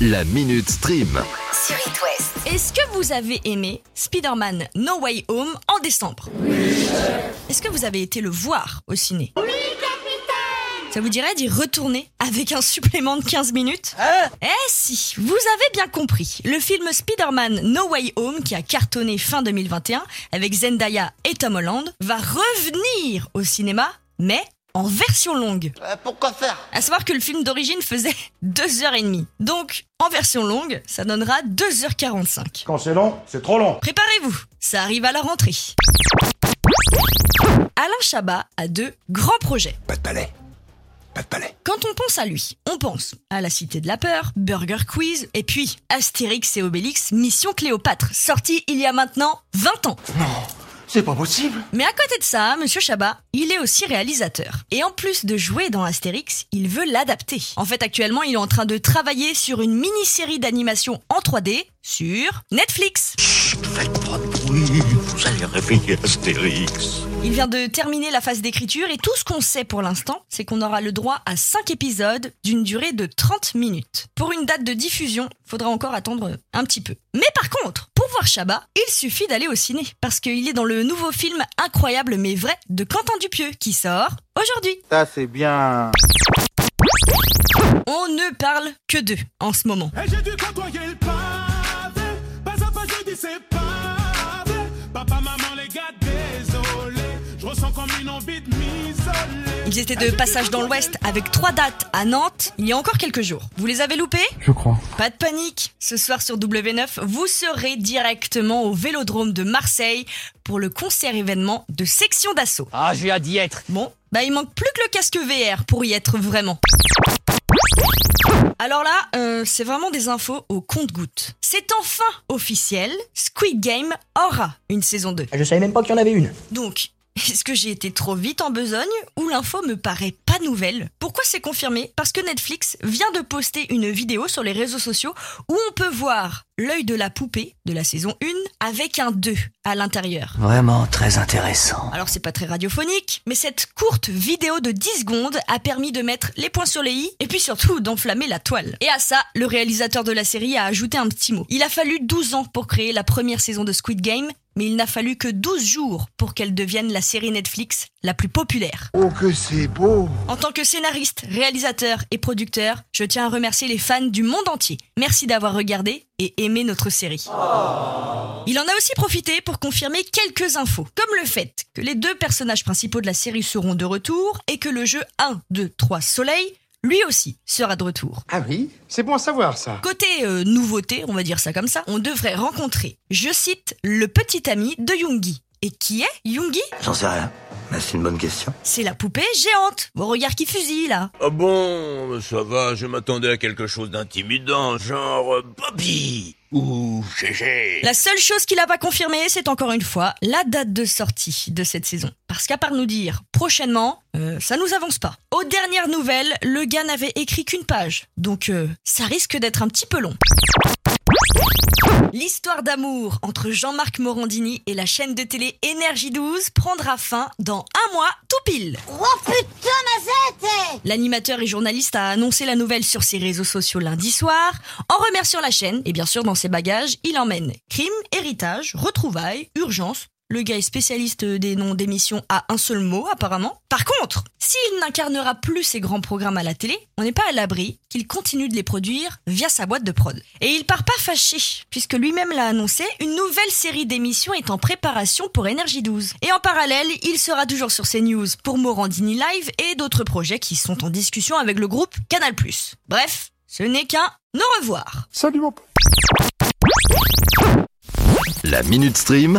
La Minute Stream. sur It West. Est-ce que vous avez aimé Spider-Man No Way Home en décembre? Est-ce que vous avez été le voir au ciné? Oui, capitaine Ça vous dirait d'y retourner avec un supplément de 15 minutes? Eh si, vous avez bien compris. Le film Spider-Man No Way Home, qui a cartonné fin 2021 avec Zendaya et Tom Holland, va revenir au cinéma, mais en version longue. Euh, pourquoi faire? À savoir que le film d'origine faisait 2h30. Donc, en version longue, ça donnera 2h45. Quand c'est long, c'est trop long. Préparez-vous, ça arrive à la rentrée. Alain Chabat a deux grands projets. Pas de palais. Pas de palais. Quand on pense à lui, on pense à la Cité de la Peur, Burger Quiz, et puis Astérix et Obélix, Mission Cléopâtre, sorti il y a maintenant 20 ans. C'est pas possible. Mais à côté de ça, Monsieur Chabat, il est aussi réalisateur. Et en plus de jouer dans Astérix, il veut l'adapter. En fait, actuellement, il est en train de travailler sur une mini-série d'animation en 3D sur Netflix. Faites pas de bruit, vous allez réveiller Astérix. Il vient de terminer la phase d'écriture et tout ce qu'on sait pour l'instant, c'est qu'on aura le droit à 5 épisodes d'une durée de 30 minutes. Pour une date de diffusion, faudra encore attendre un petit peu. Mais par contre, pour voir Chabat, il suffit d'aller au ciné parce qu'il est dans le nouveau film incroyable mais vrai de Quentin Dupieux qui sort aujourd'hui. Ça, c'est bien. On ne parle que d'eux en ce moment. Et Ils étaient de passage dans l'Ouest avec trois dates à Nantes il y a encore quelques jours. Vous les avez loupés Je crois. Pas de panique. Ce soir sur W9, vous serez directement au Vélodrome de Marseille pour le concert événement de Section d'Assaut. Ah, j'ai hâte d'y être. Bon, bah il manque plus que le casque VR pour y être vraiment. Alors là, euh, c'est vraiment des infos au compte-gouttes. C'est enfin officiel, Squid Game aura une saison 2. Je savais même pas qu'il y en avait une. Donc, est-ce que j'ai été trop vite en besogne ou l'info me paraît pas nouvelle? Pourquoi c'est confirmé? Parce que Netflix vient de poster une vidéo sur les réseaux sociaux où on peut voir l'œil de la poupée de la saison 1 avec un 2 à l'intérieur. Vraiment très intéressant. Alors c'est pas très radiophonique, mais cette courte vidéo de 10 secondes a permis de mettre les points sur les i et puis surtout d'enflammer la toile. Et à ça, le réalisateur de la série a ajouté un petit mot. Il a fallu 12 ans pour créer la première saison de Squid Game, mais il n'a fallu que 12 jours pour qu'elle devienne la série Netflix la plus populaire. Oh, que c'est beau. En tant que scénariste, réalisateur et producteur, je tiens à remercier les fans du monde entier. Merci d'avoir regardé et aimé notre série. Il en a aussi profité pour confirmer quelques infos, comme le fait que les deux personnages principaux de la série seront de retour et que le jeu 1, 2, 3 Soleil, lui aussi, sera de retour. Ah oui? C'est bon à savoir ça. Côté euh, nouveauté, on va dire ça comme ça, on devrait rencontrer, je cite, le petit ami de Yoongi. Et qui est Yoongi J'en sais rien. C'est une bonne question. C'est la poupée géante. Vos regards qui fusillent là. Ah bon, ça va, je m'attendais à quelque chose d'intimidant, genre euh, Bobby ou GG. La seule chose qu'il a pas confirmée, c'est encore une fois la date de sortie de cette saison. Parce qu'à part nous dire prochainement, euh, ça nous avance pas. Aux dernières nouvelles, le gars n'avait écrit qu'une page. Donc euh, ça risque d'être un petit peu long. L'histoire d'amour entre Jean-Marc Morandini et la chaîne de télé Énergie 12 prendra fin dans un mois tout pile. Oh putain, ma L'animateur et journaliste a annoncé la nouvelle sur ses réseaux sociaux lundi soir. En remerciant la chaîne, et bien sûr dans ses bagages, il emmène crime, héritage, retrouvailles, urgence. Le gars est spécialiste des noms d'émissions à un seul mot apparemment. Par contre, s'il n'incarnera plus ses grands programmes à la télé, on n'est pas à l'abri qu'il continue de les produire via sa boîte de prod. Et il part pas fâché, puisque lui-même l'a annoncé, une nouvelle série d'émissions est en préparation pour Énergie 12. Et en parallèle, il sera toujours sur CNews pour Morandini Live et d'autres projets qui sont en discussion avec le groupe Canal+. Bref, ce n'est qu'un au revoir. Salut mon pote. La Minute Stream.